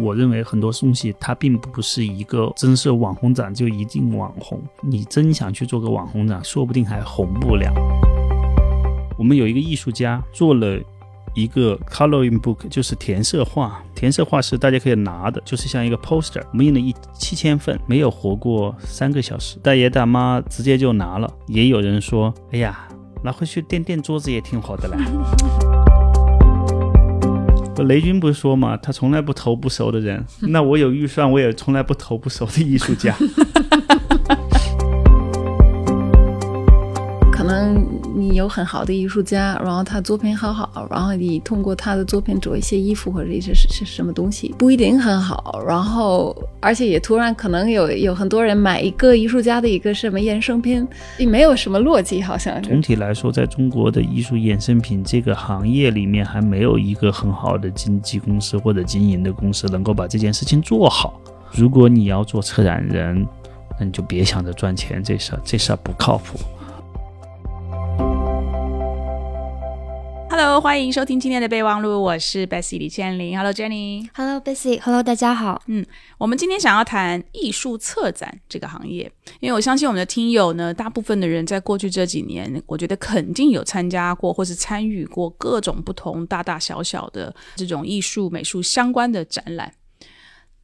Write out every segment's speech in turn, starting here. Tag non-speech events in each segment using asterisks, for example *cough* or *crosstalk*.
我认为很多东西它并不是一个真是网红展就一定网红，你真想去做个网红展，说不定还红不了。我们有一个艺术家做了一个 coloring book，就是填色画。填色画是大家可以拿的，就是像一个 poster。我们印了一七千份，没有活过三个小时，大爷大妈直接就拿了。也有人说：“哎呀，拿回去垫垫桌子也挺好的啦。” *laughs* 雷军不是说嘛，他从来不投不熟的人。*laughs* 那我有预算，我也从来不投不熟的艺术家。有很好的艺术家，然后他作品很好，然后你通过他的作品做一些衣服或者一些是是什么东西，不一定很好。然后而且也突然可能有有很多人买一个艺术家的一个什么衍生品，也没有什么逻辑，好像。总体来说，在中国的艺术衍生品这个行业里面，还没有一个很好的经纪公司或者经营的公司能够把这件事情做好。如果你要做策展人，那你就别想着赚钱，这事儿这事儿不靠谱。Hello，欢迎收听今天的备忘录，我是 Bessy 李千林。Hello Jenny。Hello Bessy，Hello 大家好。嗯，我们今天想要谈艺术策展这个行业，因为我相信我们的听友呢，大部分的人在过去这几年，我觉得肯定有参加过或是参与过各种不同大大小小的这种艺术美术相关的展览。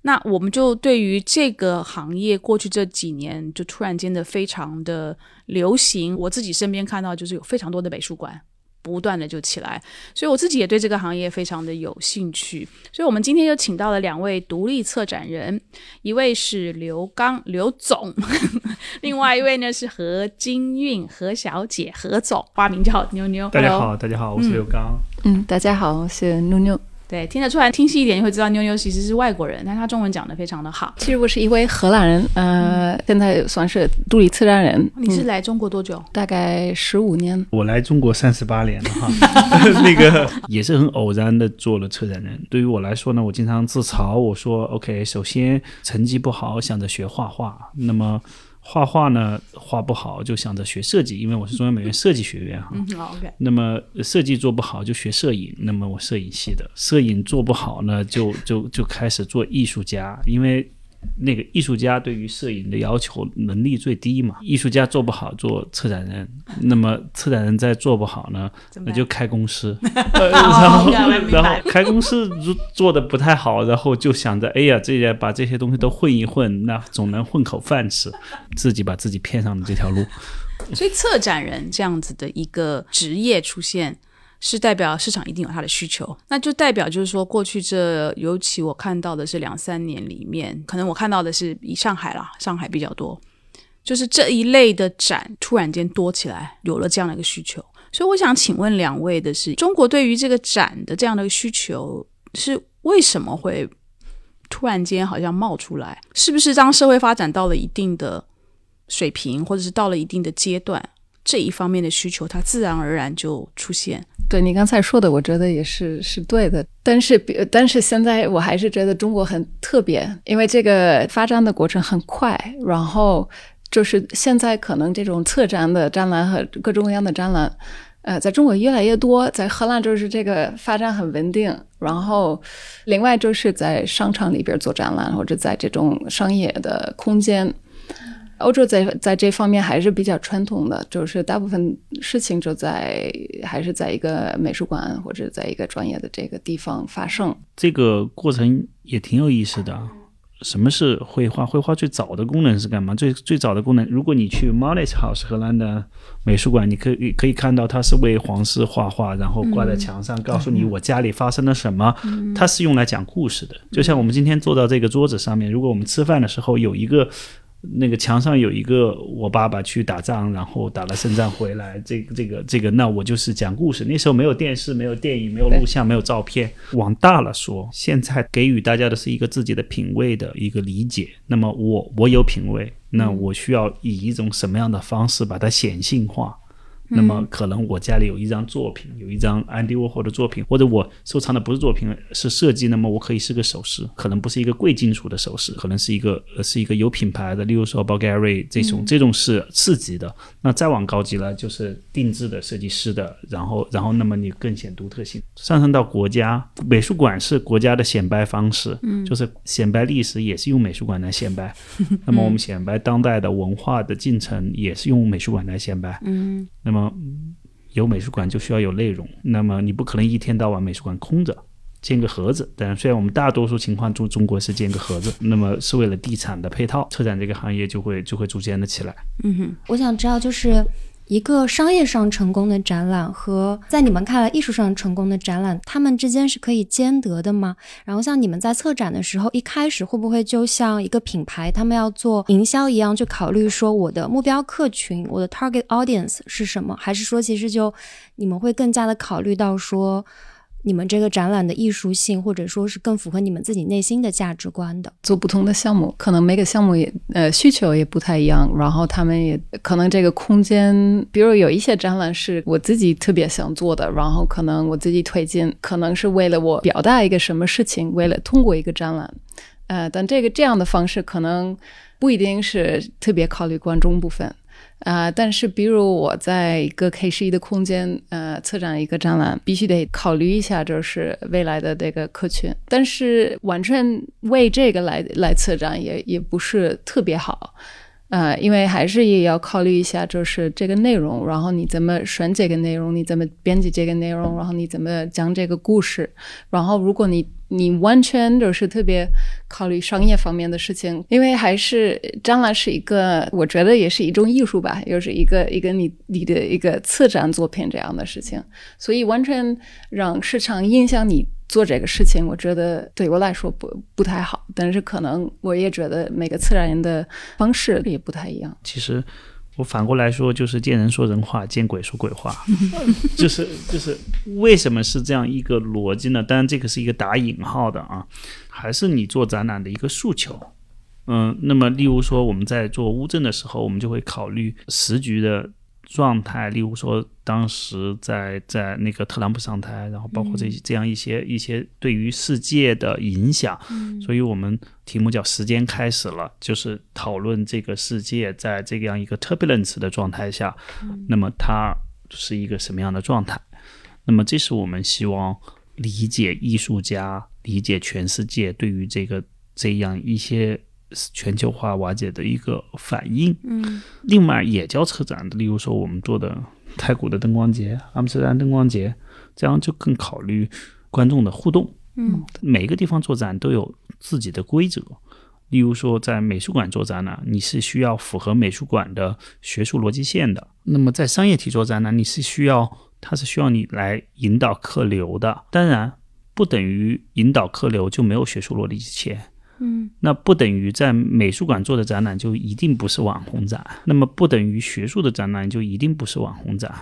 那我们就对于这个行业过去这几年就突然间的非常的流行，我自己身边看到就是有非常多的美术馆。不断的就起来，所以我自己也对这个行业非常的有兴趣。所以，我们今天就请到了两位独立策展人，一位是刘刚刘总，*laughs* 另外一位呢是何金韵何小姐何总，花名叫妞妞。大家好，大家好，我是刘刚。嗯，大家好，我是妞妞。对，听得出来，听细一点，就会知道妞妞其实是外国人，但她中文讲的非常的好。其实我是一位荷兰人，呃，现在算是独立策展人。你是来中国多久？大概十五年。我来中国三十八年了哈，*laughs* 那个也是很偶然的做了策展人。对于我来说呢，我经常自嘲，我说 OK，首先成绩不好，想着学画画，那么。画画呢，画不好就想着学设计，因为我是中央美院设计学院哈。嗯，OK。那么设计做不好就学摄影，那么我摄影系的，摄影做不好呢，就就就开始做艺术家，因为。那个艺术家对于摄影的要求能力最低嘛，艺术家做不好做策展人，那么策展人再做不好呢，那就开公司，*laughs* 然后 *laughs* 然后开公司做做的不太好，然后就想着，哎呀，这些把这些东西都混一混，那总能混口饭吃，*laughs* 自己把自己骗上了这条路。所以策展人这样子的一个职业出现。是代表市场一定有它的需求，那就代表就是说，过去这尤其我看到的是两三年里面，可能我看到的是以上海啦，上海比较多，就是这一类的展突然间多起来，有了这样的一个需求。所以我想请问两位的是，中国对于这个展的这样的一个需求是为什么会突然间好像冒出来？是不是当社会发展到了一定的水平，或者是到了一定的阶段，这一方面的需求它自然而然就出现？对你刚才说的，我觉得也是是对的。但是，但是现在我还是觉得中国很特别，因为这个发展的过程很快。然后就是现在可能这种策展的展览和各种各样的展览，呃，在中国越来越多。在荷兰就是这个发展很稳定。然后，另外就是在商场里边做展览，或者在这种商业的空间。欧洲在在这方面还是比较传统的，就是大部分事情就在还是在一个美术馆或者在一个专业的这个地方发生。这个过程也挺有意思的。什么是绘画？绘画最早的功能是干嘛？最最早的功能，如果你去 m o n e s House 荷兰的美术馆，你可以可以看到它是为皇室画画，然后挂在墙上，告诉你我家里发生了什么。它是用来讲故事的。就像我们今天坐到这个桌子上面，如果我们吃饭的时候有一个。那个墙上有一个我爸爸去打仗，然后打了胜仗回来，这个这个这个，那我就是讲故事。那时候没有电视，没有电影，没有录像，没有照片。往大了说，现在给予大家的是一个自己的品味的一个理解。那么我我有品味，那我需要以一种什么样的方式把它显性化？那么可能我家里有一张作品，有一张安迪沃霍的作品，或者我收藏的不是作品，是设计，那么我可以是个首饰，可能不是一个贵金属的首饰，可能是一个呃是一个有品牌的，例如说 Bulgari 这种，这种是次级的。那再往高级了，就是定制的设计师的，然后然后那么你更显独特性。上升到国家美术馆是国家的显摆方式，嗯，就是显摆历史也是用美术馆来显摆。*laughs* 那么我们显摆当代的文化的进程也是用美术馆来显摆。嗯，那么有美术馆就需要有内容，那么你不可能一天到晚美术馆空着，建个盒子。但虽然我们大多数情况中中国是建个盒子，那么是为了地产的配套，车展这个行业就会就会逐渐的起来。嗯哼，我想知道就是。一个商业上成功的展览和在你们看来艺术上成功的展览，他们之间是可以兼得的吗？然后像你们在策展的时候，一开始会不会就像一个品牌他们要做营销一样，去考虑说我的目标客群，我的 target audience 是什么？还是说其实就你们会更加的考虑到说？你们这个展览的艺术性，或者说是更符合你们自己内心的价值观的，做不同的项目，可能每个项目也呃需求也不太一样，然后他们也可能这个空间，比如有一些展览是我自己特别想做的，然后可能我自己推荐，可能是为了我表达一个什么事情，为了通过一个展览，呃，但这个这样的方式可能不一定是特别考虑观众部分。啊，但是比如我在一个 K 十一的空间，呃，策展一个展览，必须得考虑一下，就是未来的这个客群。但是完全为这个来来策展，也也不是特别好。呃，因为还是也要考虑一下，就是这个内容，然后你怎么选这个内容，你怎么编辑这个内容，然后你怎么讲这个故事，然后如果你你完全就是特别考虑商业方面的事情，因为还是展览是一个，我觉得也是一种艺术吧，又是一个一个你你的一个策展作品这样的事情，所以完全让市场影响你。做这个事情，我觉得对我来说不不太好，但是可能我也觉得每个策展人的方式也不太一样。其实我反过来说，就是见人说人话，见鬼说鬼话，*laughs* 就是就是为什么是这样一个逻辑呢？当然这个是一个打引号的啊，还是你做展览的一个诉求。嗯，那么例如说我们在做乌镇的时候，我们就会考虑时局的。状态，例如说，当时在在那个特朗普上台，然后包括这这样一些一些对于世界的影响，所以我们题目叫“时间开始了”，就是讨论这个世界在这样一个 turbulence 的状态下，那么它是一个什么样的状态？那么这是我们希望理解艺术家、理解全世界对于这个这样一些。全球化瓦解的一个反应。嗯，另外也叫车展的，例如说我们做的太古的灯光节、阿姆斯特丹灯光节，这样就更考虑观众的互动。嗯，每个地方做展都有自己的规则。例如说在美术馆做展览，你是需要符合美术馆的学术逻辑线的；那么在商业体做展览，你是需要，它是需要你来引导客流的。当然，不等于引导客流就没有学术逻辑线。嗯，那不等于在美术馆做的展览就一定不是网红展，那么不等于学术的展览就一定不是网红展。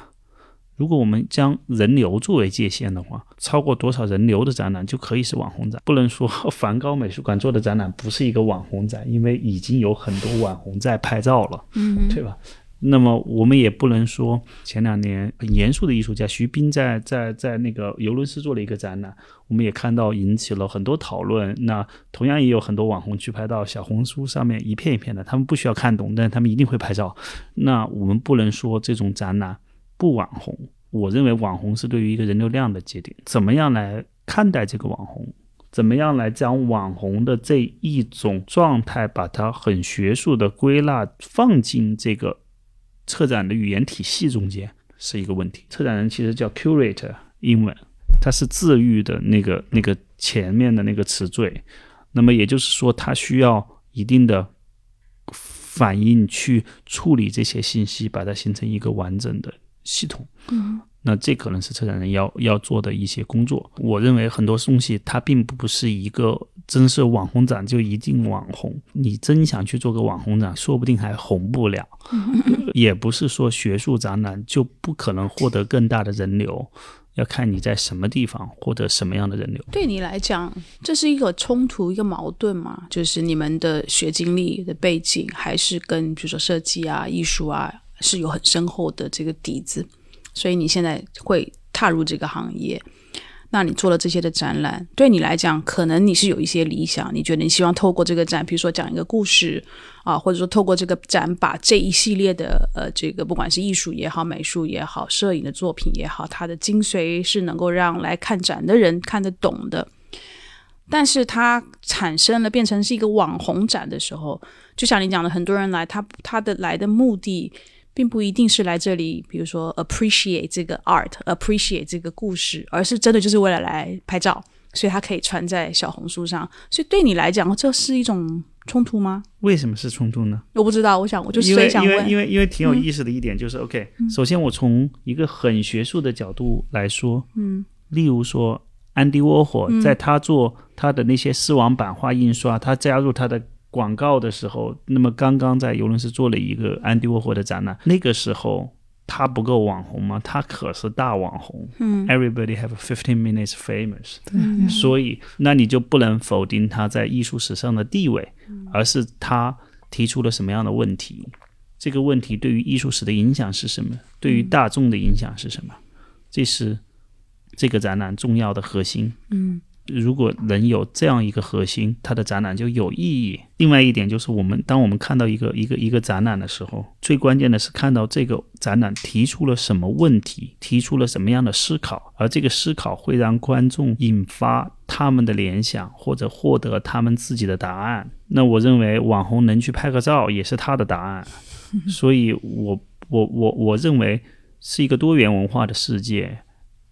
如果我们将人流作为界限的话，超过多少人流的展览就可以是网红展。不能说 *laughs* 梵高美术馆做的展览不是一个网红展，因为已经有很多网红在拍照了，嗯，对吧？那么我们也不能说前两年很严肃的艺术家徐冰在在在那个尤伦斯做了一个展览，我们也看到引起了很多讨论。那同样也有很多网红去拍到小红书上面一片一片的，他们不需要看懂，但他们一定会拍照。那我们不能说这种展览不网红。我认为网红是对于一个人流量的节点，怎么样来看待这个网红？怎么样来将网红的这一种状态，把它很学术的归纳放进这个。策展的语言体系中间是一个问题。策展人其实叫 curator，英文，它是治愈的那个那个前面的那个词缀。那么也就是说，它需要一定的反应去处理这些信息，把它形成一个完整的系统。嗯。那这可能是策展人要要做的一些工作。我认为很多东西它并不是一个真是网红展就一定网红。你真想去做个网红展，说不定还红不了。也不是说学术展览就不可能获得更大的人流，要看你在什么地方获得什么样的人流。对你来讲，这是一个冲突，一个矛盾吗？就是你们的学经历的背景，还是跟比如说设计啊、艺术啊是有很深厚的这个底子？所以你现在会踏入这个行业。那你做了这些的展览，对你来讲，可能你是有一些理想，你觉得你希望透过这个展，比如说讲一个故事啊，或者说透过这个展，把这一系列的呃，这个不管是艺术也好、美术也好、摄影的作品也好，它的精髓是能够让来看展的人看得懂的。但是它产生了变成是一个网红展的时候，就像你讲的，很多人来，他他的来的目的。并不一定是来这里，比如说 appreciate 这个 art，appreciate 这个故事，而是真的就是为了来拍照，所以它可以传在小红书上。所以对你来讲，这是一种冲突吗？为什么是冲突呢？我不知道，我想我就因为想问，因为因为因为挺有意思的一点就是，OK，首先我从一个很学术的角度来说，嗯，例如说安迪沃霍在他做他的那些丝网版画印刷，他加入他的。广告的时候，那么刚刚在尤伦斯做了一个安迪沃霍的展览，那个时候他不够网红吗？他可是大网红，嗯，Everybody have fifteen minutes famous，对，所以那你就不能否定他在艺术史上的地位，而是他提出了什么样的问题？这个问题对于艺术史的影响是什么？对于大众的影响是什么？这是这个展览重要的核心，嗯。如果能有这样一个核心，它的展览就有意义。另外一点就是，我们当我们看到一个一个一个展览的时候，最关键的是看到这个展览提出了什么问题，提出了什么样的思考，而这个思考会让观众引发他们的联想，或者获得他们自己的答案。那我认为，网红能去拍个照也是他的答案。*laughs* 所以，我我我我认为是一个多元文化的世界。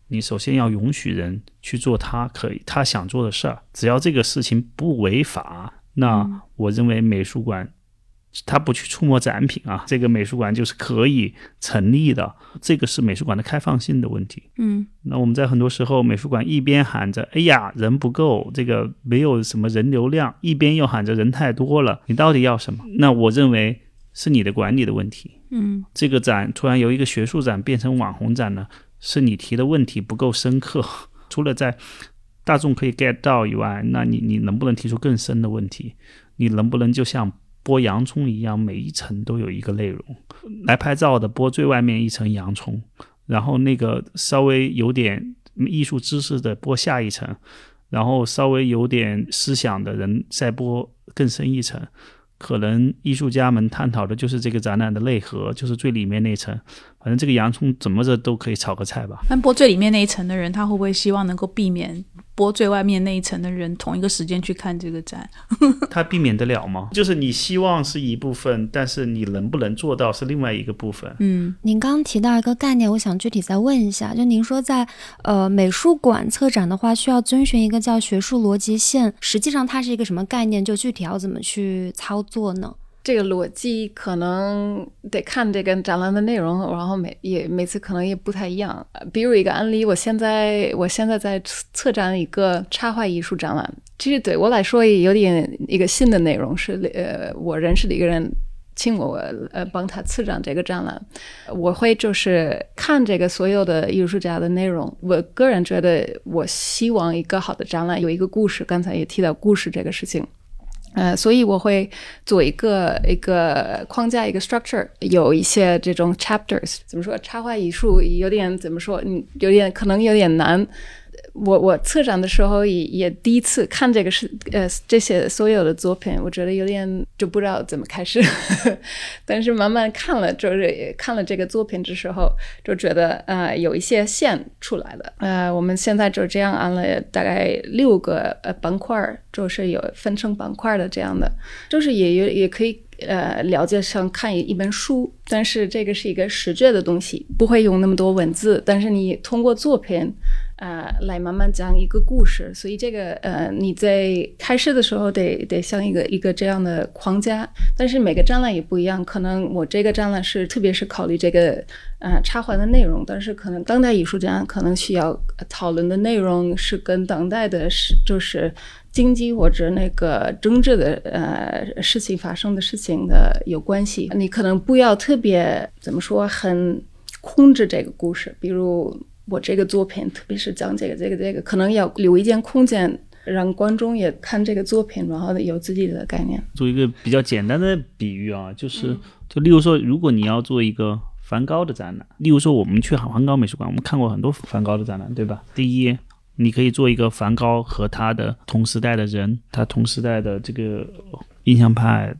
你首先要允许人去做他可以他想做的事儿，只要这个事情不违法，那我认为美术馆他不去触摸展品啊，这个美术馆就是可以成立的。这个是美术馆的开放性的问题。嗯，那我们在很多时候，美术馆一边喊着“哎呀，人不够，这个没有什么人流量”，一边又喊着“人太多了”，你到底要什么？那我认为是你的管理的问题。嗯，这个展突然由一个学术展变成网红展呢？是你提的问题不够深刻，*laughs* 除了在大众可以 get 到以外，那你你能不能提出更深的问题？你能不能就像剥洋葱一样，每一层都有一个内容？来拍照的剥最外面一层洋葱，然后那个稍微有点艺术知识的剥下一层，然后稍微有点思想的人再剥更深一层。可能艺术家们探讨的就是这个展览的内核，就是最里面那层。反正这个洋葱怎么着都可以炒个菜吧。那剥最里面那一层的人，他会不会希望能够避免剥最外面那一层的人同一个时间去看这个展？*laughs* 他避免得了吗？就是你希望是一部分，但是你能不能做到是另外一个部分。嗯，您刚刚提到一个概念，我想具体再问一下。就您说在呃美术馆策展的话，需要遵循一个叫学术逻辑线，实际上它是一个什么概念？就具体要怎么去操作呢？这个逻辑可能得看这个展览的内容，然后每也每次可能也不太一样。比如一个案例，我现在我现在在策展一个插画艺术展览，其实对我来说也有点一个新的内容，是呃我认识的一个人请我呃帮他策展这个展览，我会就是看这个所有的艺术家的内容。我个人觉得，我希望一个好的展览有一个故事，刚才也提到故事这个事情。呃，所以我会做一个一个框架，一个 structure，有一些这种 chapters，怎么说？插画艺术有点怎么说？嗯，有点可能有点难。我我策展的时候也也第一次看这个是呃这些所有的作品，我觉得有点就不知道怎么开始，*laughs* 但是慢慢看了就是看了这个作品的时候，就觉得呃有一些线出来了。呃，我们现在就这样按了大概六个呃板块，就是有分成板块的这样的，就是也有也可以呃了解像看一本书，但是这个是一个视觉的东西，不会用那么多文字，但是你通过作品。呃，来慢慢讲一个故事，所以这个呃，你在开始的时候得得像一个一个这样的框架，但是每个展览也不一样，可能我这个展览是特别是考虑这个呃插画的内容，但是可能当代艺术家可能需要讨论的内容是跟当代的是就是经济或者那个政治的呃事情发生的事情的有关系，你可能不要特别怎么说很控制这个故事，比如。我这个作品，特别是讲这个、这个、这个，可能要留一点空间，让观众也看这个作品，然后有自己的概念。做一个比较简单的比喻啊，就是，就例如说，如果你要做一个梵高的展览。例如说，我们去梵高美术馆，我们看过很多梵高的展览，对吧？第一，你可以做一个梵高和他的同时代的人，他同时代的这个印象派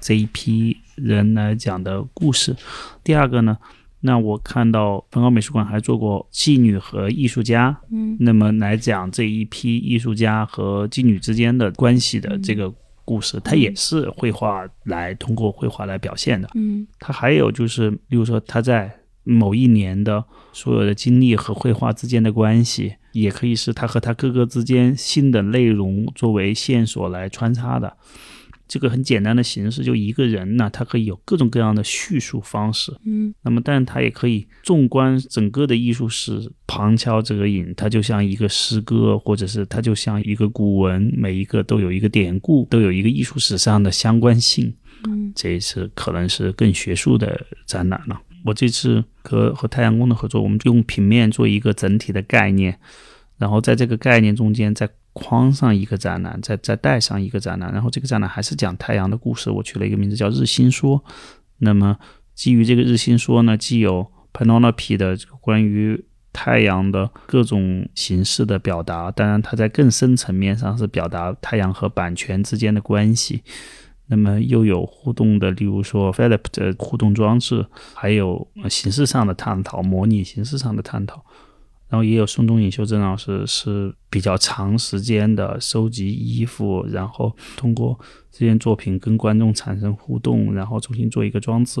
这一批人来讲的故事。第二个呢，那我看到梵高美术馆还做过妓女和艺术家，嗯，那么来讲这一批艺术家和妓女之间的关系的这个故事，它也是绘画来通过绘画来表现的。嗯它还有就是，例如说他在某一年的所有的经历和绘画之间的关系，也可以是他和他哥哥之间新的内容作为线索来穿插的。这个很简单的形式，就一个人呢，他可以有各种各样的叙述方式。嗯那么，但他也可以纵观整个的艺术史，旁敲侧影，它就像一个诗歌，或者是它就像一个古文，每一个都有一个典故，都有一个艺术史上的相关性。嗯这一次可能是更学术的展览了。我这次和和太阳宫的合作，我们用平面做一个整体的概念，然后在这个概念中间再框上一个展览，再再带上一个展览，然后这个展览还是讲太阳的故事，我取了一个名字叫日心说。那么基于这个日心说呢，既有 Panonopi 的这个关于太阳的各种形式的表达，当然它在更深层面上是表达太阳和版权之间的关系。那么又有互动的，例如说 Philip 的互动装置，还有形式上的探讨，模拟形式上的探讨。然后也有宋冬野修真老师是比较长时间的收集衣服，然后通过这件作品跟观众产生互动，然后重新做一个装置。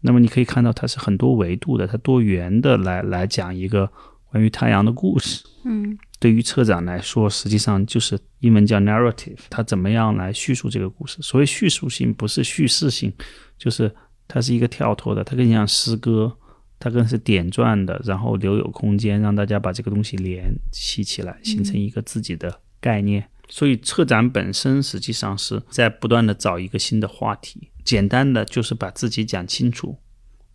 那么你可以看到它是很多维度的，它多元的来来讲一个关于太阳的故事。嗯对于策展来说，实际上就是英文叫 narrative，它怎么样来叙述这个故事？所谓叙述性，不是叙事性，就是它是一个跳脱的，它更像诗歌，它更是点状的，然后留有空间让大家把这个东西联系起来，形成一个自己的概念。所以策展本身实际上是在不断的找一个新的话题，简单的就是把自己讲清楚，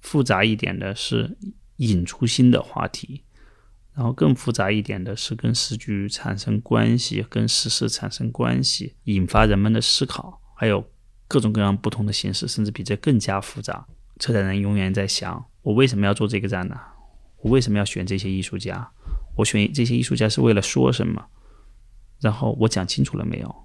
复杂一点的是引出新的话题。然后更复杂一点的是跟时局产生关系，跟时事产生关系，引发人们的思考，还有各种各样不同的形式，甚至比这更加复杂。策展人永远在想：我为什么要做这个展呢？我为什么要选这些艺术家？我选这些艺术家是为了说什么？然后我讲清楚了没有？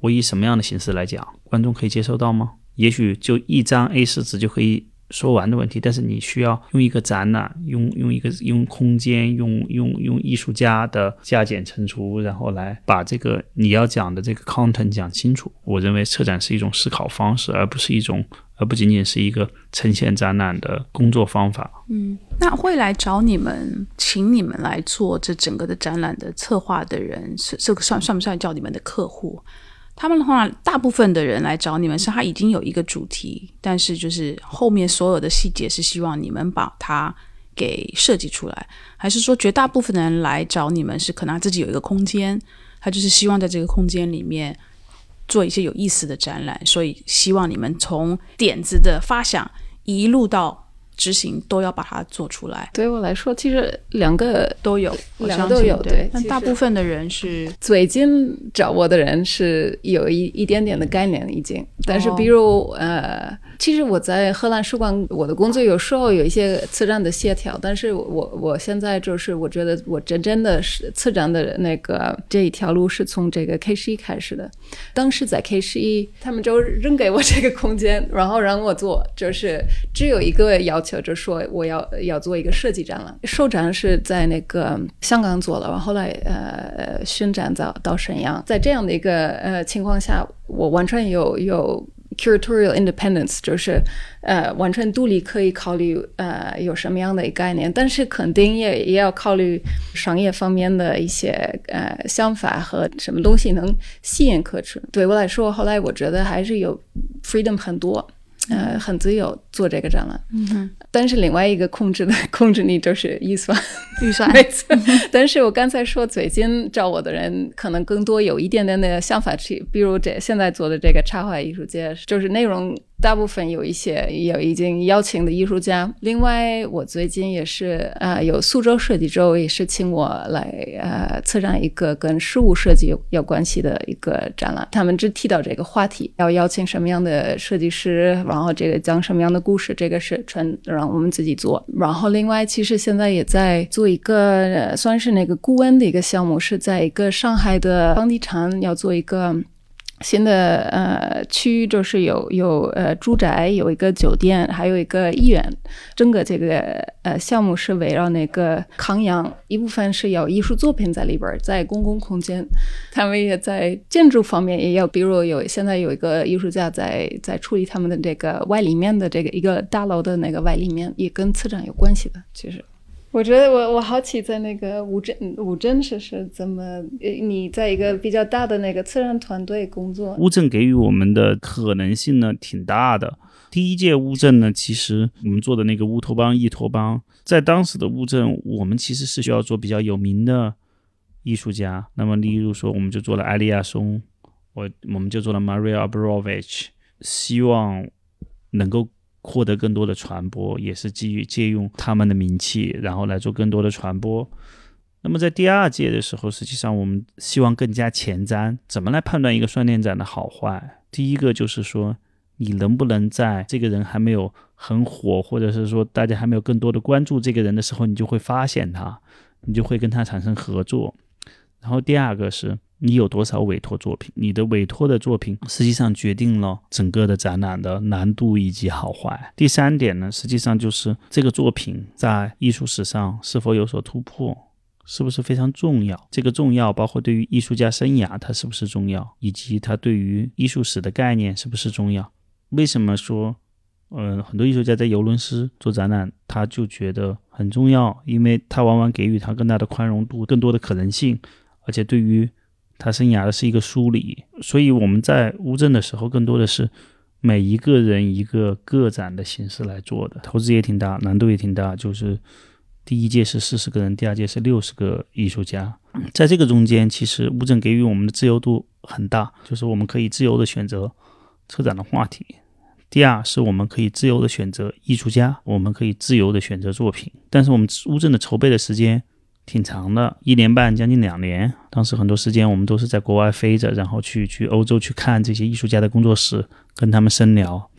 我以什么样的形式来讲？观众可以接受到吗？也许就一张 A 四纸就可以说完的问题，但是你需要用一个展览，用用一个用空间，用用用艺术家的加减乘除，然后来把这个你要讲的这个 content 讲清楚。我认为策展是一种思考方式，而不是一种，而不仅仅是一个呈现展览的工作方法。嗯，那会来找你们，请你们来做这整个的展览的策划的人，是这个算算不算叫你们的客户？他们的话，大部分的人来找你们是他已经有一个主题，但是就是后面所有的细节是希望你们把它给设计出来，还是说绝大部分的人来找你们是可能他自己有一个空间，他就是希望在这个空间里面做一些有意思的展览，所以希望你们从点子的发想一路到执行都要把它做出来，对我来说，其实两个都有，两个都有对。但大部分的人是最近找我的人是有一一点点的概念已经，但是比如、呃，其实我在荷兰书馆，我的工作有时候有一些策展的协调，但是我我现在就是我觉得我真正的是策展的那个这一条路是从这个 K 十一开始的，当时在 K 十一，他们就扔给我这个空间，然后让我做，就是只有一个要求，就是说我要要做一个设计展览。首展是在那个香港做了，然后后来呃巡展到到沈阳，在这样的一个呃情况下，我完全有有。Curatorial independence 就是呃完全独立，可以考虑呃有什么样的一个概念，但是肯定也也要考虑商业方面的一些呃想法和什么东西能吸引客群。对我来说，后来我觉得还是有 freedom 很多。呃，很自由做这个展览，嗯但是另外一个控制的控制力就是预算，预算没错。但是我刚才说，最近找我的人可能更多有一点点的想法去，比如这现在做的这个插画艺术节，就是内容大部分有一些有已经邀请的艺术家。另外，我最近也是呃，有苏州设计周也是请我来呃策展一个跟事务设计有有关系的一个展览。他们只提到这个话题，要邀请什么样的设计师，然后这个讲什么样的故事，这个是全让我们自己做。然后另外，其实现在也在做一个算是那个顾问的一个项目，是在一个上海的房地产要做一个。新的呃区域就是有有呃住宅，有一个酒店，还有一个医院。整个这个呃项目是围绕那个康阳，一部分是有艺术作品在里边，在公共空间。他们也在建筑方面也有，比如有现在有一个艺术家在在处理他们的这个外立面的这个一个大楼的那个外立面，也跟策展有关系的，其实。我觉得我我好奇在那个乌镇乌镇是是怎么？你在一个比较大的那个策展团队工作。乌镇给予我们的可能性呢挺大的。第一届乌镇呢，其实我们做的那个乌托邦、易托邦，在当时的乌镇，我们其实是需要做比较有名的艺术家。那么，例如说，我们就做了艾利亚松，我我们就做了 Maria Abrovich，希望能够。获得更多的传播，也是基于借用他们的名气，然后来做更多的传播。那么在第二届的时候，实际上我们希望更加前瞻，怎么来判断一个双年展的好坏？第一个就是说，你能不能在这个人还没有很火，或者是说大家还没有更多的关注这个人的时候，你就会发现他，你就会跟他产生合作。然后第二个是。你有多少委托作品？你的委托的作品实际上决定了整个的展览的难度以及好坏。第三点呢，实际上就是这个作品在艺术史上是否有所突破，是不是非常重要？这个重要包括对于艺术家生涯它是不是重要，以及它对于艺术史的概念是不是重要？为什么说，嗯，很多艺术家在尤伦斯做展览，他就觉得很重要，因为他往往给予他更大的宽容度，更多的可能性，而且对于他生涯的是一个梳理，所以我们在乌镇的时候，更多的是每一个人一个个展的形式来做的，投资也挺大，难度也挺大。就是第一届是四十个人，第二届是六十个艺术家，在这个中间，其实乌镇给予我们的自由度很大，就是我们可以自由的选择车展的话题。第二是我们可以自由的选择艺术家，我们可以自由的选择作品，但是我们乌镇的筹备的时间。挺长的，一年半，将近两年。当时很多时间我们都是在国外飞着，然后去去欧洲去看这些艺术家的工作室，跟他们深聊，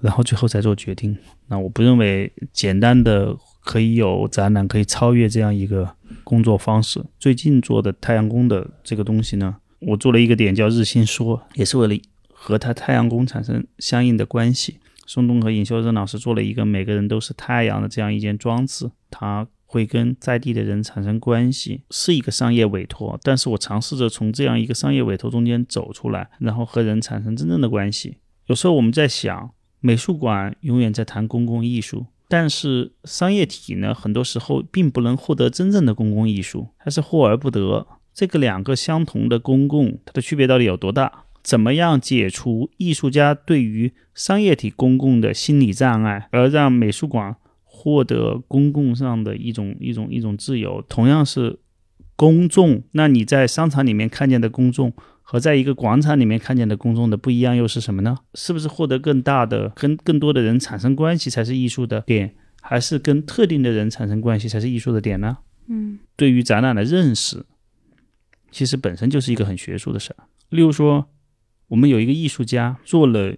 然后最后再做决定。那我不认为简单的可以有展览可以超越这样一个工作方式。最近做的太阳宫的这个东西呢，我做了一个点叫日心说，也是为了和他太阳宫产生相应的关系。宋冬和尹秀珍老师做了一个每个人都是太阳的这样一件装置，他。会跟在地的人产生关系，是一个商业委托，但是我尝试着从这样一个商业委托中间走出来，然后和人产生真正的关系。有时候我们在想，美术馆永远在谈公共艺术，但是商业体呢，很多时候并不能获得真正的公共艺术，它是获而不得。这个两个相同的公共，它的区别到底有多大？怎么样解除艺术家对于商业体公共的心理障碍，而让美术馆？获得公共上的一种一种一种自由，同样是公众。那你在商场里面看见的公众和在一个广场里面看见的公众的不一样又是什么呢？是不是获得更大的跟更多的人产生关系才是艺术的点，还是跟特定的人产生关系才是艺术的点呢？嗯，对于展览的认识，其实本身就是一个很学术的事儿。例如说，我们有一个艺术家做了。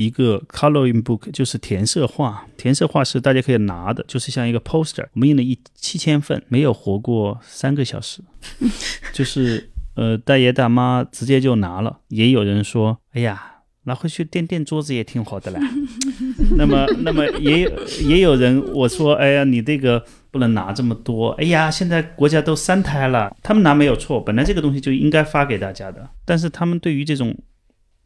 一个 coloring book 就是填色画，填色画是大家可以拿的，就是像一个 poster。我们印了一七千份，没有活过三个小时，*laughs* 就是呃大爷大妈直接就拿了。也有人说，哎呀，拿回去垫垫桌子也挺好的啦。*laughs* 那么，那么也有也有人我说，哎呀，你这个不能拿这么多。哎呀，现在国家都三胎了，他们拿没有错，本来这个东西就应该发给大家的，但是他们对于这种。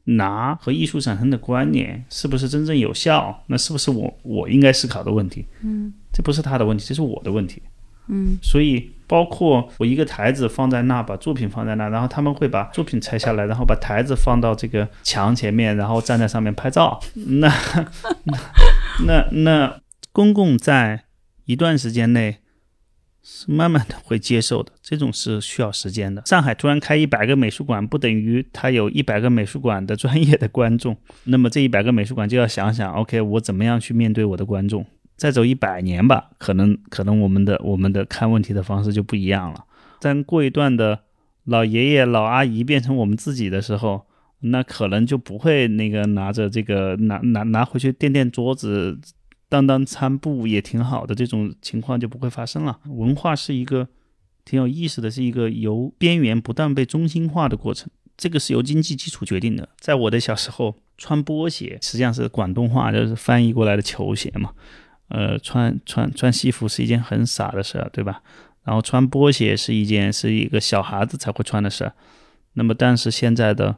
拿和艺术产生的关联是不是真正有效？那是不是我我应该思考的问题？嗯，这不是他的问题，这是我的问题。嗯，所以包括我一个台子放在那，把作品放在那，然后他们会把作品拆下来，然后把台子放到这个墙前面，然后站在上面拍照。那 *laughs* 那那公共在一段时间内是慢慢的会接受的，这种是需要时间的。上海突然开一百个美术馆，不等于他有一百个美术馆的专业的观众。那么这一百个美术馆就要想想，OK，我怎么样去面对我的观众？再走一百年吧，可能可能我们的我们的看问题的方式就不一样了。但过一段的老爷爷老阿姨变成我们自己的时候，那可能就不会那个拿着这个拿拿拿回去垫垫桌子。当当餐布也挺好的，这种情况就不会发生了。文化是一个挺有意思的，是一个由边缘不断被中心化的过程。这个是由经济基础决定的。在我的小时候，穿波鞋实际上是广东话，就是翻译过来的球鞋嘛。呃，穿穿穿西服是一件很傻的事儿，对吧？然后穿波鞋是一件是一个小孩子才会穿的事儿。那么，但是现在的。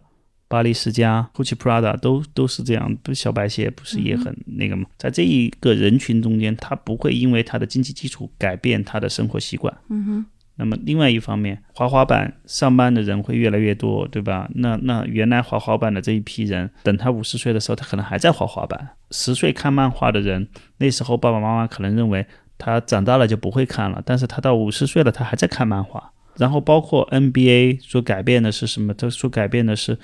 巴黎世家、Gucci、Prada 都都是这样，不小白鞋，不是也很那个吗？在这一个人群中间，他不会因为他的经济基础改变他的生活习惯。嗯哼。那么另外一方面，滑滑板上班的人会越来越多，对吧？那那原来滑滑板的这一批人，等他五十岁的时候，他可能还在滑滑板。十岁看漫画的人，那时候爸爸妈妈可能认为他长大了就不会看了，但是他到五十岁了，他还在看漫画。然后包括 NBA 所改变的是什么？他所改变的是。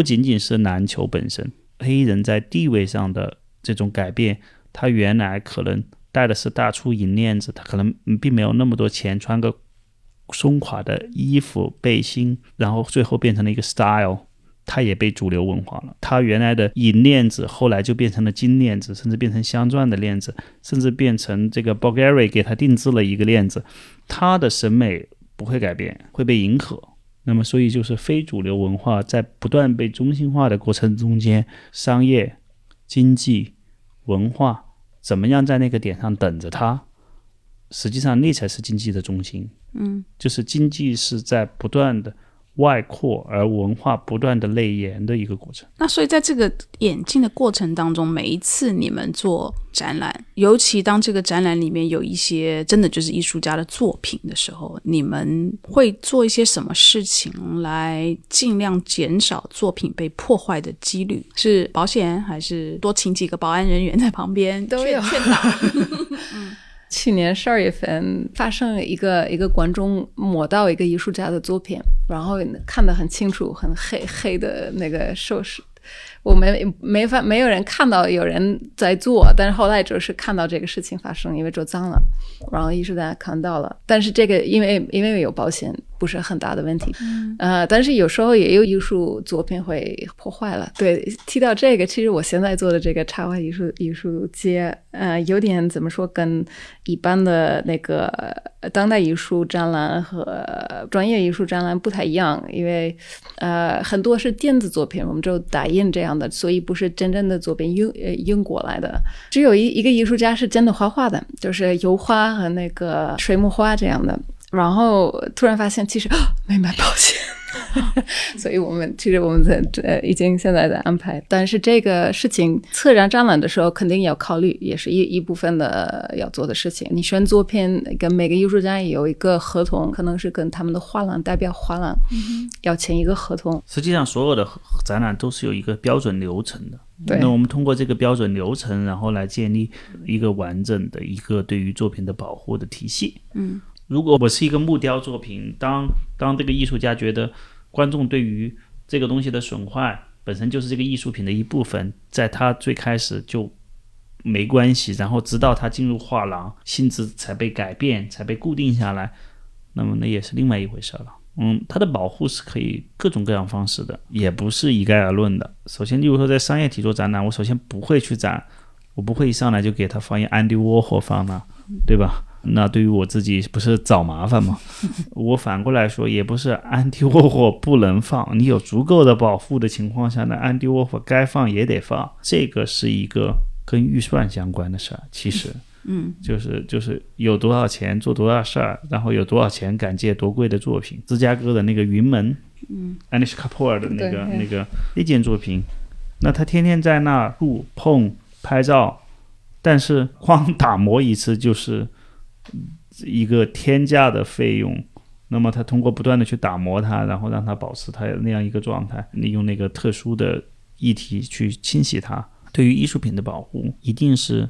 不仅仅是篮球本身，黑人在地位上的这种改变，他原来可能戴的是大粗银链子，他可能并没有那么多钱，穿个松垮的衣服背心，然后最后变成了一个 style，他也被主流文化了。他原来的银链子后来就变成了金链子，甚至变成镶钻的链子，甚至变成这个 Bulgari 给他定制了一个链子，他的审美不会改变，会被迎合。那么，所以就是非主流文化在不断被中心化的过程中间，商业、经济、文化怎么样在那个点上等着它？实际上，那才是经济的中心。嗯，就是经济是在不断的。外扩而文化不断的内延的一个过程。那所以在这个演进的过程当中，每一次你们做展览，尤其当这个展览里面有一些真的就是艺术家的作品的时候，你们会做一些什么事情来尽量减少作品被破坏的几率？是保险，还是多请几个保安人员在旁边都有劝导？*laughs* 嗯。去年十二月份发生一个一个观众抹到一个艺术家的作品，然后看得很清楚，很黑黑的那个手势。我们没法没有人看到有人在做，但是后来就是看到这个事情发生，因为做脏了，然后艺术家看到了，但是这个因为因为有保险。不是很大的问题，呃，但是有时候也有艺术作品会破坏了。对，提到这个，其实我现在做的这个插画艺术艺术街，呃，有点怎么说，跟一般的那个当代艺术展览和专业艺术展览不太一样，因为呃，很多是电子作品，我们就打印这样的，所以不是真正的左边英呃英国来的。只有一一个艺术家是真的画画的，就是油画和那个水墨画这样的。然后突然发现，其实没买保险，*laughs* 所以我们其实我们在呃已经现在在安排，但是这个事情策展展览的时候肯定要考虑，也是一一部分的要做的事情。你选作品跟每个艺术家有一个合同，可能是跟他们的画廊代表画廊要签一个合同。实际上，所有的展览都是有一个标准流程的。对，那我们通过这个标准流程，然后来建立一个完整的一个对于作品的保护的体系。嗯。如果我是一个木雕作品，当当这个艺术家觉得观众对于这个东西的损坏本身就是这个艺术品的一部分，在他最开始就没关系，然后直到他进入画廊，性质才被改变，才被固定下来，那么那也是另外一回事了。嗯，它的保护是可以各种各样方式的，也不是一概而论的。首先，例如说在商业体做展览，我首先不会去展，我不会一上来就给他放一安迪沃霍放那，对吧？那对于我自己不是找麻烦吗？*laughs* 我反过来说，也不是安迪沃霍不能放，你有足够的保护的情况下呢，安迪沃霍该放也得放。这个是一个跟预算相关的事儿，其实，嗯，就是就是有多少钱做多少事儿，然后有多少钱敢借多贵的作品。芝加哥的那个云门，嗯，Anish Kapoor 的那个那个那件作品，那他天天在那触碰拍照，但是 *laughs* 光打磨一次就是。一个天价的费用，那么他通过不断的去打磨它，然后让它保持它那样一个状态，利用那个特殊的液体去清洗它。对于艺术品的保护，一定是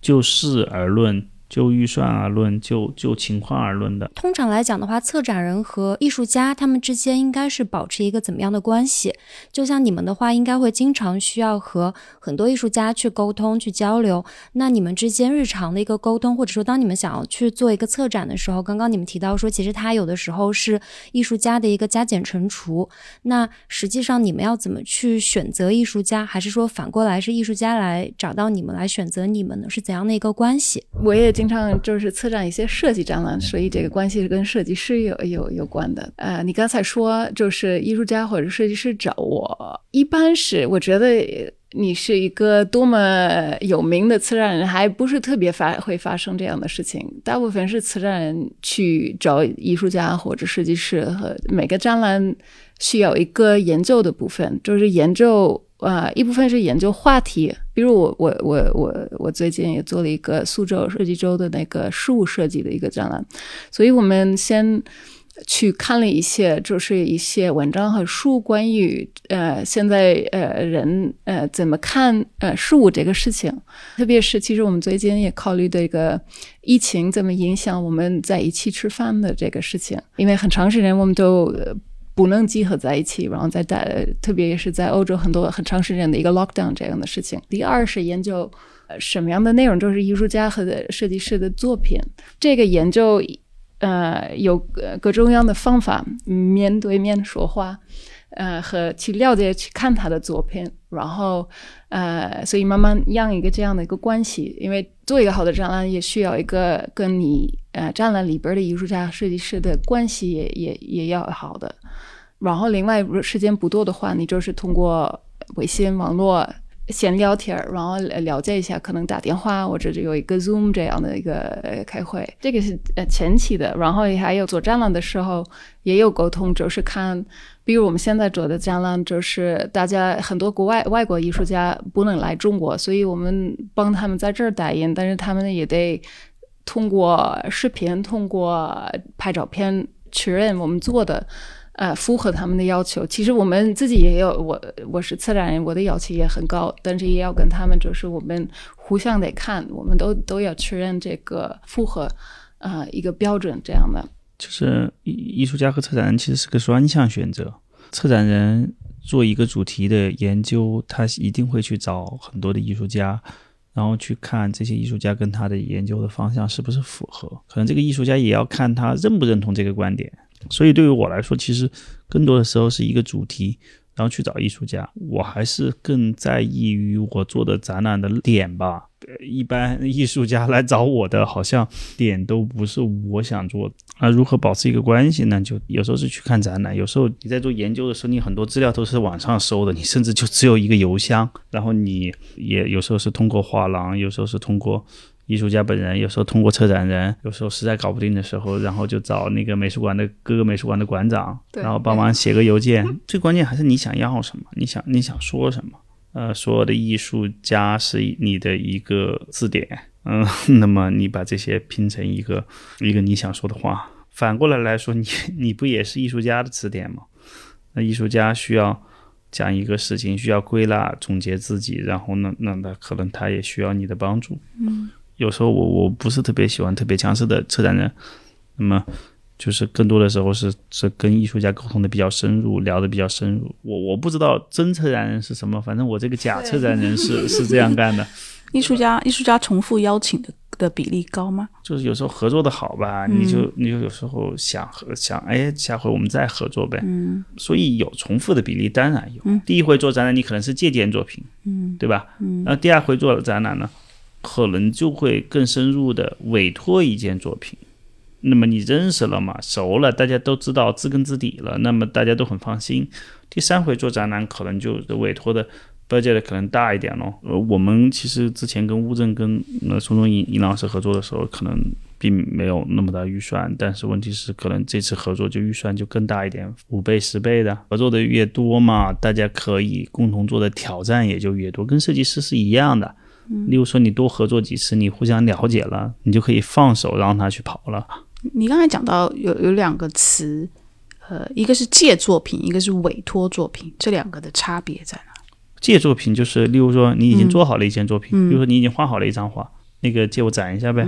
就事而论就预算而论，就就情况而论的。通常来讲的话，策展人和艺术家他们之间应该是保持一个怎么样的关系？就像你们的话，应该会经常需要和很多艺术家去沟通、去交流。那你们之间日常的一个沟通，或者说当你们想要去做一个策展的时候，刚刚你们提到说，其实他有的时候是艺术家的一个加减乘除。那实际上你们要怎么去选择艺术家，还是说反过来是艺术家来找到你们来选择你们呢？是怎样的一个关系？我也经常就是策展一些设计展览，所以这个关系是跟设计师有有有关的。呃，你刚才说就是艺术家或者设计师找我，一般是我觉得你是一个多么有名的策展人，还不是特别发会发生这样的事情。大部分是策展人去找艺术家或者设计师，和每个展览需要一个研究的部分，就是研究。啊，一部分是研究话题，比如我我我我我最近也做了一个苏州设计周的那个事物设计的一个展览，所以我们先去看了一些，就是一些文章和书，关于呃现在呃人呃怎么看呃事物这个事情，特别是其实我们最近也考虑这个疫情怎么影响我们在一起吃饭的这个事情，因为很长时间我们都。不能集合在一起，然后再带，特别是在欧洲很多很长时间的一个 lockdown 这样的事情。第二是研究呃什么样的内容，就是艺术家和设计师的作品。这个研究呃有各种各样的方法，面对面说话，呃和去了解、去看他的作品，然后呃所以慢慢养一个这样的一个关系。因为做一个好的展览，也需要一个跟你呃展览里边的艺术家、设计师的关系也也也要好的。然后，另外时间不多的话，你就是通过微信网络先聊天儿，然后了解一下，可能打电话或者有一个 Zoom 这样的一个开会，这个是呃前期的。然后还有做展览的时候也有沟通，就是看，比如我们现在做的展览，就是大家很多国外外国艺术家不能来中国，所以我们帮他们在这儿代言，但是他们也得通过视频、通过拍照片确认我们做的。呃，符合他们的要求。其实我们自己也有，我我是策展人，我的要求也很高，但是也要跟他们，就是我们互相得看，我们都都要确认这个符合啊一个标准这样的。就是艺艺术家和策展人其实是个双向选择。策展人做一个主题的研究，他一定会去找很多的艺术家，然后去看这些艺术家跟他的研究的方向是不是符合。可能这个艺术家也要看他认不认同这个观点。所以对于我来说，其实更多的时候是一个主题，然后去找艺术家。我还是更在意于我做的展览的点吧。一般艺术家来找我的，好像点都不是我想做。那如何保持一个关系呢？就有时候是去看展览，有时候你在做研究的时候，你很多资料都是网上搜的，你甚至就只有一个邮箱。然后你也有时候是通过画廊，有时候是通过。艺术家本人有时候通过策展人，有时候实在搞不定的时候，然后就找那个美术馆的各个美术馆的馆长，然后帮忙写个邮件。最关键还是你想要什么，你想你想说什么。呃，所有的艺术家是你的一个字典，嗯，*laughs* 那么你把这些拼成一个一个你想说的话。反过来来说，你你不也是艺术家的词典吗？那艺术家需要讲一个事情，需要归纳总结自己，然后呢，那那可能他也需要你的帮助。嗯。有时候我我不是特别喜欢特别强势的策展人，那么就是更多的时候是是跟艺术家沟通的比较深入，聊的比较深入。我我不知道真策展人是什么，反正我这个假策展人是是这样干的。*laughs* 艺术家艺术家重复邀请的的比例高吗？*laughs* 就是有时候合作的好吧，你就你就有时候想和想哎，下回我们再合作呗。嗯。所以有重复的比例当然有。嗯。第一回做展览，你可能是借鉴作品，嗯，对吧？嗯。那第二回做展览呢？可能就会更深入的委托一件作品，那么你认识了嘛，熟了，大家都知道知根知底了，那么大家都很放心。第三回做展览，可能就委托的 budget 可能大一点咯。呃，我们其实之前跟乌镇跟呃松中尹尹老师合作的时候，可能并没有那么大预算，但是问题是可能这次合作就预算就更大一点，五倍十倍的合作的越多嘛，大家可以共同做的挑战也就越多，跟设计师是一样的。例如说，你多合作几次，你互相了解了，你就可以放手让他去跑了。你刚才讲到有有两个词，呃，一个是借作品，一个是委托作品，这两个的差别在哪？借作品就是，例如说你已经做好了一件作品，比如说你已经画好了一张画，那个借我展一下呗。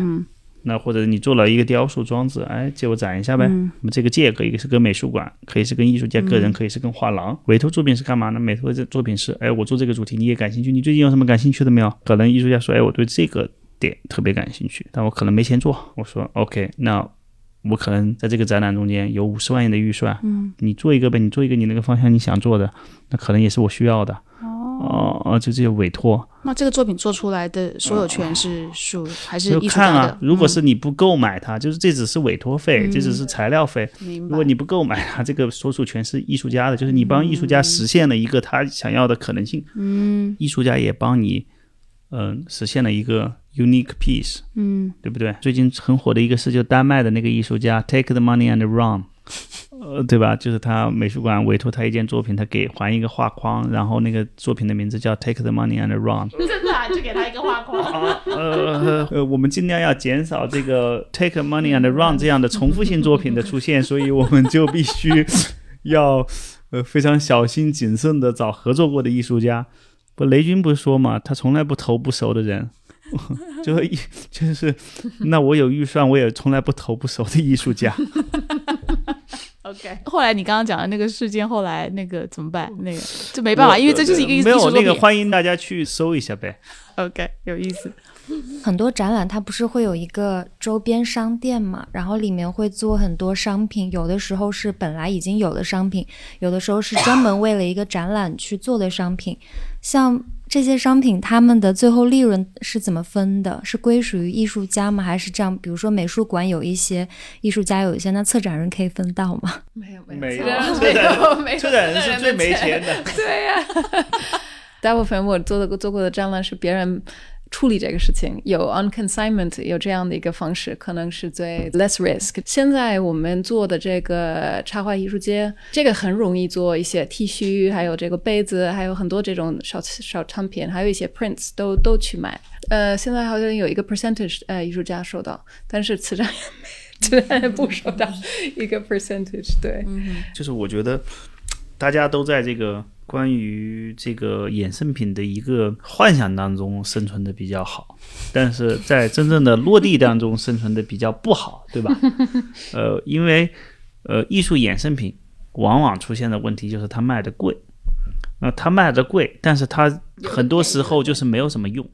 那或者你做了一个雕塑装置，哎，借我展一下呗。那么这个借可以是跟美术馆，可以是跟艺术家个人，可以是跟画廊。委托作品是干嘛呢？委托这作品是，哎，我做这个主题你也感兴趣，你最近有什么感兴趣的没有？可能艺术家说，哎，我对这个点特别感兴趣，但我可能没钱做。我说 OK，那我可能在这个展览中间有五十万元的预算，嗯，你做一个呗，你做一个你那个方向你想做的，那可能也是我需要的。哦哦，就这些委托。那这个作品做出来的所有权是属还是艺术看啊？，如果是你不购买它，就是这只是委托费，这只是材料费。如果你不购买它，这个所属权是艺术家的，就是你帮艺术家实现了一个他想要的可能性。嗯，艺术家也帮你，嗯、实现了一个 unique piece。嗯，对不对？最近很火的一个是就丹麦的那个艺术家 Take the money and run。*laughs* 呃，对吧？就是他美术馆委托他一件作品，他给还一个画框，然后那个作品的名字叫 Take the money and run。*laughs* 真的啊，就给他一个画框。*laughs* 呃呃，我们尽量要减少这个 take money and run 这样的重复性作品的出现，所以我们就必须要呃非常小心谨慎的找合作过的艺术家。不，雷军不是说嘛，他从来不投不熟的人，*laughs* 就一 *laughs* 就是，那我有预算，我也从来不投不熟的艺术家。*laughs* OK，后来你刚刚讲的那个事件，后来那个怎么办？那个就没办法，因为这就是一个艺术没有。那个，欢迎大家去搜一下呗。OK，有意思。很多展览它不是会有一个周边商店嘛，然后里面会做很多商品，有的时候是本来已经有的商品，有的时候是专门为了一个展览去做的商品。像这些商品，他们的最后利润是怎么分的？是归属于艺术家吗？还是这样？比如说美术馆有一些，艺术家有一些，那策展人可以分到吗？没有没有没有没有策展人是最没钱的。对呀、*laughs* 大部分我做的做过的展览是别人处理这个事情，有 on consignment 有这样的一个方式，可能是最 less risk。现在我们做的这个插画艺术街，这个很容易做一些 T 恤，还有这个杯子，还有很多这种小小产品，还有一些 prints 都都去买。呃，现在好像有一个 percentage，呃，艺术家收到，但是慈善慈善不收到一个 percentage，对。就是我觉得大家都在这个关于这个衍生品的一个幻想当中生存的比较好，但是在真正的落地当中生存的比较不好，对吧？*laughs* 呃，因为呃，艺术衍生品往往出现的问题就是它卖的贵，那它卖的贵，但是它很多时候就是没有什么用，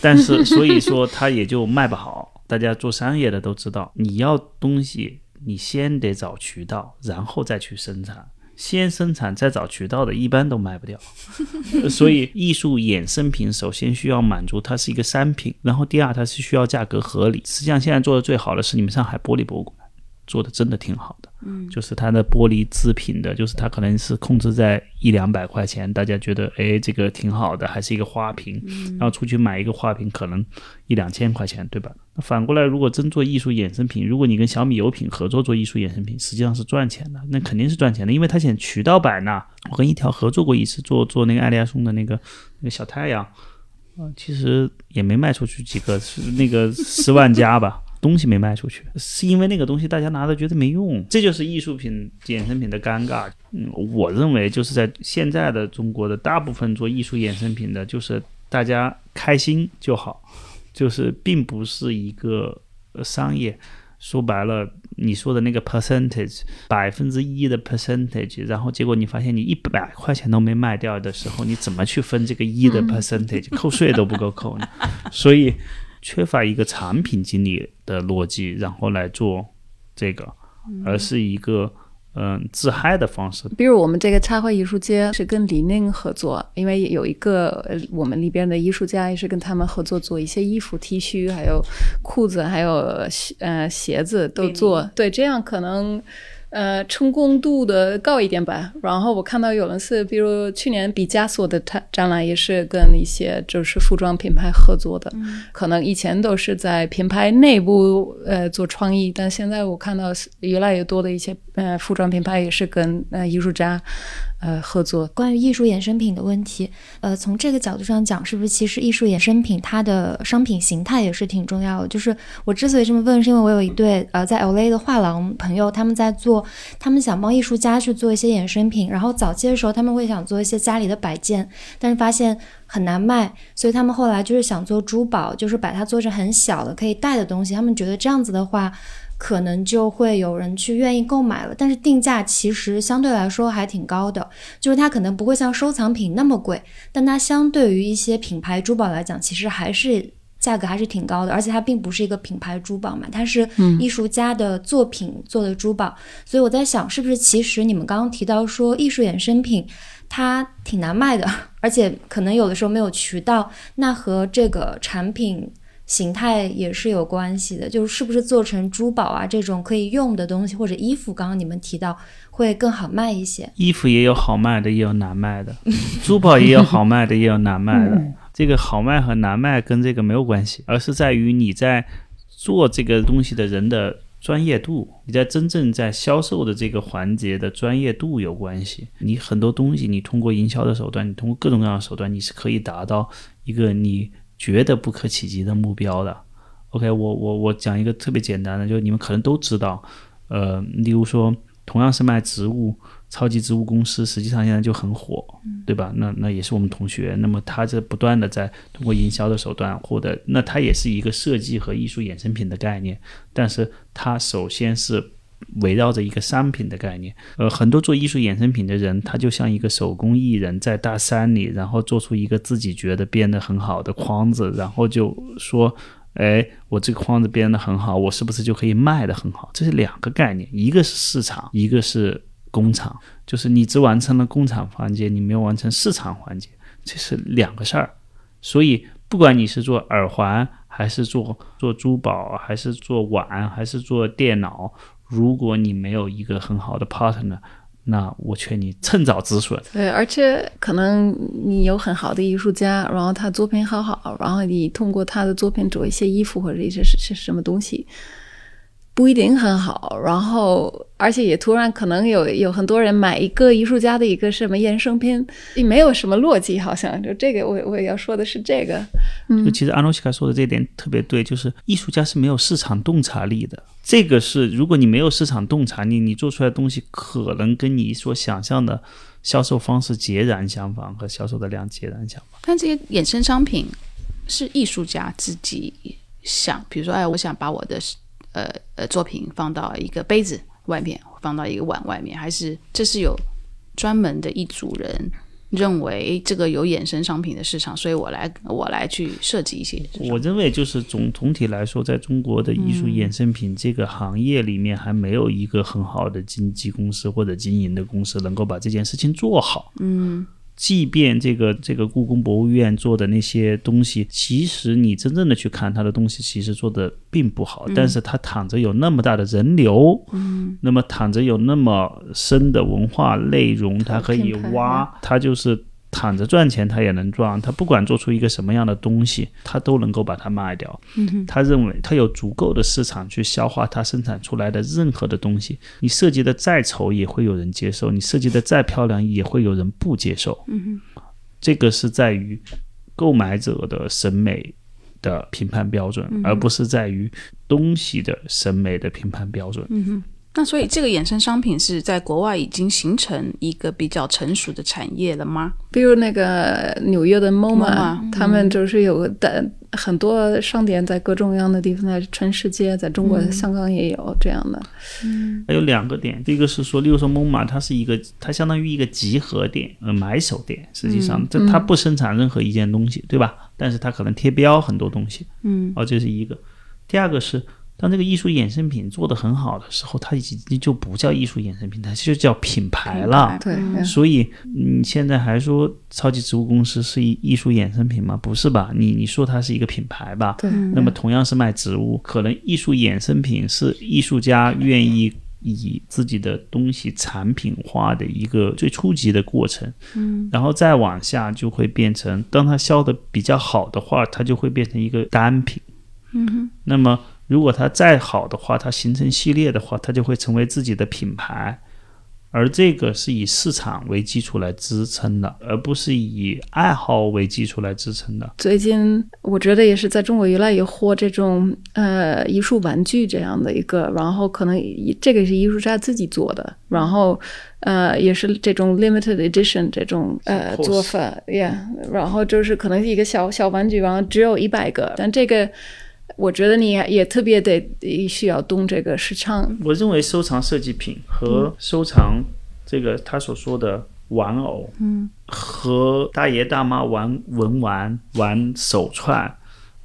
但是所以说它也就卖不好。大家做商业的都知道，你要东西，你先得找渠道，然后再去生产。先生产再找渠道的，一般都卖不掉。*laughs* 所以，艺术衍生品首先需要满足它是一个商品，然后第二它是需要价格合理。实际上，现在做的最好的是你们上海玻璃博物馆做的，真的挺好的。嗯，就是它的玻璃制品的，就是它可能是控制在一两百块钱，大家觉得哎这个挺好的，还是一个花瓶，然后出去买一个花瓶可能一两千块钱，对吧？那反过来，如果真做艺术衍生品，如果你跟小米油品合作做艺术衍生品，实际上是赚钱的，那肯定是赚钱的，因为它现在渠道版呐、我跟一条合作过一次，做做那个爱丽亚松的那个那个小太阳，啊、其实也没卖出去几个，是那个十万加吧。东西没卖出去，是因为那个东西大家拿着觉得没用，这就是艺术品衍生品的尴尬。嗯，我认为就是在现在的中国的大部分做艺术衍生品的，就是大家开心就好，就是并不是一个呃商业。说白了，你说的那个 percentage，百分之一的 percentage，然后结果你发现你一百块钱都没卖掉的时候，你怎么去分这个一的 percentage？扣税都不够扣呢。所以缺乏一个产品经理的逻辑，然后来做这个，而是一个嗯、自嗨的方式。比如我们这个插画艺术节是跟李宁合作，因为有一个呃我们里边的艺术家也是跟他们合作做一些衣服、T 恤，还有裤子，还有呃鞋子都做。对，这样可能。呃，成功度的高一点吧。然后我看到有人是，比如去年毕加索的他展览也是跟一些就是服装品牌合作的，可能以前都是在品牌内部呃做创意，但现在我看到是越来越多的一些呃服装品牌也是跟呃艺术家呃合作。关于艺术衍生品的问题，呃，从这个角度上讲，是不是其实艺术衍生品它的商品形态也是挺重要的？就是我之所以这么问，是因为我有一对呃在 LA 的画廊朋友，他们在做，他们想帮艺术家去做一些衍生品，然后早期的时候他们会想做一些家里的摆件，但是发现很难卖，所以他们后来就是想做珠宝，就是把它做成很小的可以戴的东西，他们觉得这样子的话。可能就会有人去愿意购买了，但是定价其实相对来说还挺高的，就是它可能不会像收藏品那么贵，但它相对于一些品牌珠宝来讲，其实还是价格还是挺高的，而且它并不是一个品牌珠宝嘛，它是艺术家的作品做的珠宝，所以我在想，是不是其实你们刚刚提到说艺术衍生品它挺难卖的，而且可能有的时候没有渠道，那和这个产品。形态也是有关系的，就是是不是做成珠宝啊这种可以用的东西，或者衣服，刚刚你们提到会更好卖一些。衣服也有好卖的，也有难卖的；珠宝也有好卖的，也有难卖的。*laughs* 这个好卖和难卖跟这个没有关系，而是在于你在做这个东西的人的专业度，你在真正在销售的这个环节的专业度有关系。你很多东西，你通过营销的手段，你通过各种各样的手段，你是可以达到一个你。觉得不可企及的目标的，OK，我我我讲一个特别简单的，就是你们可能都知道，呃，例如说同样是卖植物，超级植物公司实际上现在就很火，对吧？那那也是我们同学，那么他这不断的在通过营销的手段获得，那他也是一个设计和艺术衍生品的概念，但是他首先是。围绕着一个商品的概念，呃，很多做艺术衍生品的人，他就像一个手工艺人，在大山里，然后做出一个自己觉得编得很好的框子，然后就说，哎，我这个框子编得很好，我是不是就可以卖得很好？这是两个概念，一个是市场，一个是工厂，就是你只完成了工厂环节，你没有完成市场环节，这是两个事儿。所以，不管你是做耳环，还是做做珠宝，还是做碗，还是做电脑。如果你没有一个很好的 partner，那我劝你趁早止损。对，而且可能你有很好的艺术家，然后他作品好好，然后你通过他的作品做一些衣服或者一些是是什么东西。不一定很好，然后而且也突然可能有有很多人买一个艺术家的一个什么衍生品，也没有什么逻辑，好像就这个我我也要说的是这个，就其实安诺西卡说的这点特别对，就是艺术家是没有市场洞察力的，这个是如果你没有市场洞察力，你做出来的东西可能跟你所想象的销售方式截然相反，和销售的量截然相反。但这些衍生商品是艺术家自己想，比如说，哎，我想把我的。呃呃，作品放到一个杯子外面，放到一个碗外面，还是这是有专门的一组人认为这个有衍生商品的市场，所以我来我来去设计一些。我认为就是总总体来说，在中国的艺术衍生品这个行业里面，还没有一个很好的经纪公司或者经营的公司能够把这件事情做好。嗯。即便这个这个故宫博物院做的那些东西，其实你真正的去看它的东西，其实做的并不好。但是它躺着有那么大的人流，嗯，那么躺着有那么深的文化内容，它可以挖，它就是。躺着赚钱，他也能赚。他不管做出一个什么样的东西，他都能够把它卖掉。他认为他有足够的市场去消化他生产出来的任何的东西。你设计的再丑，也会有人接受；你设计的再漂亮，也会有人不接受。这个是在于购买者的审美的评判标准，而不是在于东西的审美的评判标准。那所以这个衍生商品是在国外已经形成一个比较成熟的产业了吗？比如那个纽约的 MoMA，他们就是有的很多商店在各种各样的地方，在全世界，在中国、香港也有这样的。嗯，还有两个点，第一个是说，例如说 MoMA，它是一个，它相当于一个集合店，呃，买手店。实际上，这它不生产任何一件东西，对吧？但是它可能贴标很多东西。嗯，哦，这是一个。第二个是。当这个艺术衍生品做得很好的时候，它已经就不叫艺术衍生品，它就叫品牌了。对，所以你现在还说超级植物公司是艺艺术衍生品吗？不是吧？你你说它是一个品牌吧？对。那么同样是卖植物，可能艺术衍生品是艺术家愿意以自己的东西产品化的一个最初级的过程。嗯。然后再往下就会变成，当它销的比较好的话，它就会变成一个单品。嗯哼。那么。如果它再好的话，它形成系列的话，它就会成为自己的品牌。而这个是以市场为基础来支撑的，而不是以爱好为基础来支撑的。最近我觉得也是在中国越来越火这种呃艺术玩具这样的一个，然后可能这个是艺术家自己做的，然后呃也是这种 limited edition 这种呃做法，yeah，然后就是可能一个小小玩具，然后只有一百个，但这个我觉得你也也特别得需要懂这个市场，我认为收藏设计品和收藏这个他所说的玩偶，嗯，和大爷大妈玩文玩、玩手串，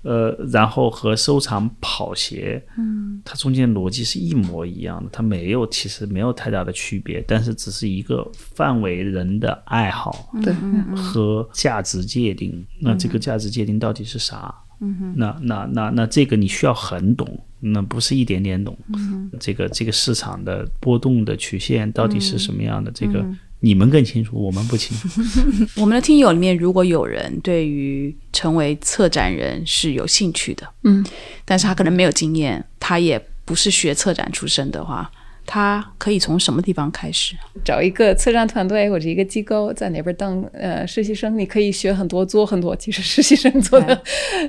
呃，然后和收藏跑鞋，嗯，它中间逻辑是一模一样的，它没有其实没有太大的区别，但是只是一个范围人的爱好对，和价值界定。那这个价值界定到底是啥？嗯那那那那这个你需要很懂，那不是一点点懂。嗯这个这个市场的波动的曲线到底是什么样的？这个你们更清楚，我们不清楚。*laughs* 我们的听友里面，如果有人对于成为策展人是有兴趣的，嗯，但是他可能没有经验，他也不是学策展出身的话，他可以从什么地方开始？找一个策展团队或者一个机构在那边当呃实习生，你可以学很多，做很多。其实实习生做的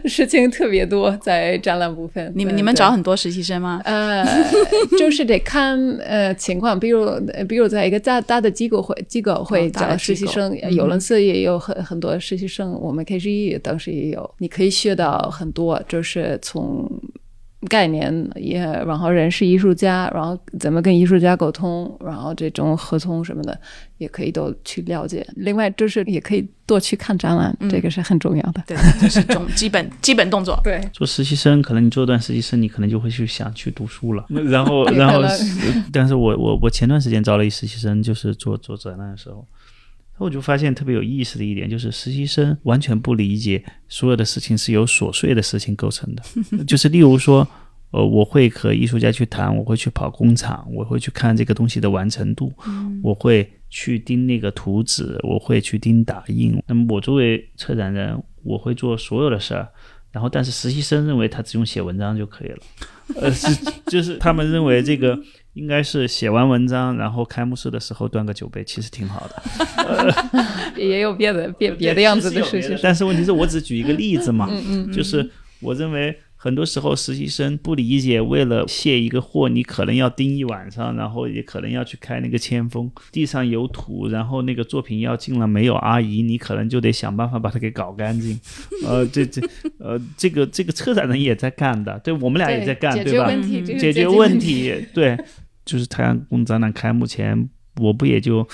事情特别多，在展览部分。你们你们找很多实习生吗？呃，就是得看呃情况，比如呃比如在一个大大的机构会机构会找实习生，呃有伦斯也有很很多实习生，我们 KGE 当时也有，你可以学到很多，就是从。概念也，然后人是艺术家，然后怎么跟艺术家沟通，然后这种合同什么的，也可以都去了解。另外，就是也可以多去看展览，这个是很重要的。对，*laughs* 这是种基本基本动作。对，做实习生，可能你做一段实习生，你可能就会去想去读书了。*laughs* 然后，然后，*laughs* 但是我我我前段时间招了一实习生，就是做做展览的时候，我就发现特别有意思的一点，就是实习生完全不理解所有的事情是由琐碎的事情构成的，*laughs* 就是例如说。呃，我会和艺术家去谈，我会去跑工厂，我会去看这个东西的完成度，我会去盯那个图纸，我会去盯打印。那么我作为策展人，我会做所有的事儿，然后但是实习生认为他只用写文章就可以了，*laughs* 呃，是就是他们认为这个应该是写完文章，然后开幕式的时候端个酒杯，其实挺好的。*laughs* 也有别的别 *laughs* 别的样子的事情。但是问题是我只举一个例子嘛，就是我认为很多时候实习生不理解，为了卸一个货，你可能要盯一晚上，然后也可能要去开那个铅封，地上有土，然后那个作品要进了没有阿姨，你可能就得想办法把它给搞干净。*laughs* 呃，这这呃，这个这个策展人也在干的，对我们俩也在干，解对吧？决问题，解决决问题，对，就是太阳宫展览开幕前，我不也就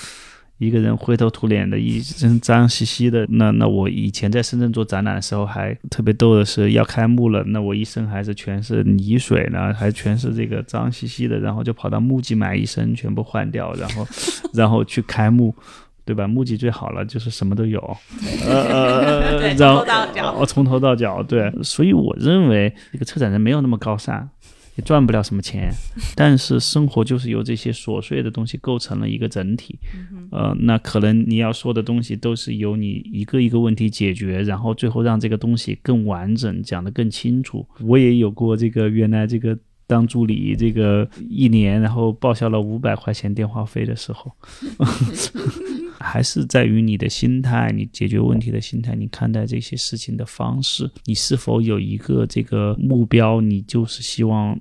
一个人灰头土脸的，一身脏兮兮的。那那我以前在深圳做展览的时候，还特别逗的是，要开幕了，那我一身还是全是泥水呢，还全是这个脏兮兮的，然后就跑到木屐买一身，全部换掉，然后 *laughs* 然后去开幕。对吧？木屐最好了，就是什么都有，呃呃呃，对然后从头到脚哦，从头到脚，对。所以我认为这个策展人没有那么高尚，也赚不了什么钱，*laughs* 但是生活就是由这些琐碎的东西构成了一个整体。呃，那可能你要说的东西都是由你一个一个问题解决，然后最后让这个东西更完整，讲得更清楚。我也有过这个原来这个。当助理这个一年，然后报销了五百块钱电话费的时候，*laughs* 还是在于你的心态，你解决问题的心态，你看待这些事情的方式，你是否有一个这个目标，你就是希望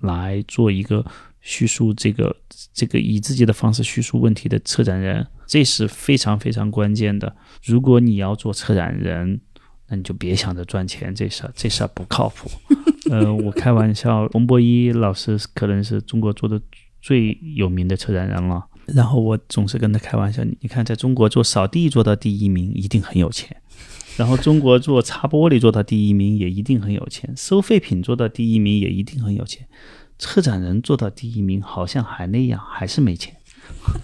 来做一个叙述这个这个以自己的方式叙述问题的策展人，这是非常非常关键的。如果你要做策展人，那你就别想着赚钱，这事儿这事儿不靠谱。*laughs* 呃，我开玩笑，冯博一老师可能是中国做的最有名的策展人了。然后我总是跟他开玩笑，你看，在中国做扫地做到第一名，一定很有钱；然后中国做擦玻璃做到第一名，也一定很有钱；收废品做到第一名，也一定很有钱。策展人做到第一名，好像还那样，还是没钱。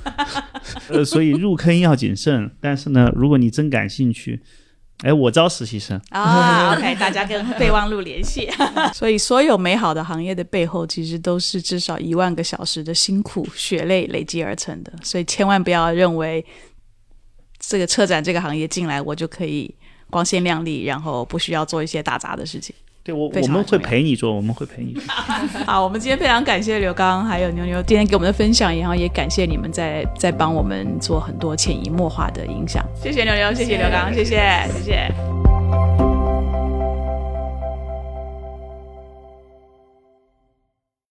*laughs* 呃，所以入坑要谨慎。但是呢，如果你真感兴趣，哎，我招实习生。啊，*laughs* OK，大家跟备忘录联系。*laughs* 所以，所有美好的行业的背后，其实都是至少一万个小时的辛苦血泪累积而成的。所以，千万不要认为这个车展这个行业进来，我就可以光鲜亮丽，然后不需要做一些打杂的事情。对我我们会陪你做，我们会陪你做。*laughs* 好，我们今天非常感谢刘刚还有牛牛今天给我们的分享，然后也感谢你们在在帮我们做很多潜移默化的影响。谢谢牛牛，谢谢刘刚，谢谢谢谢。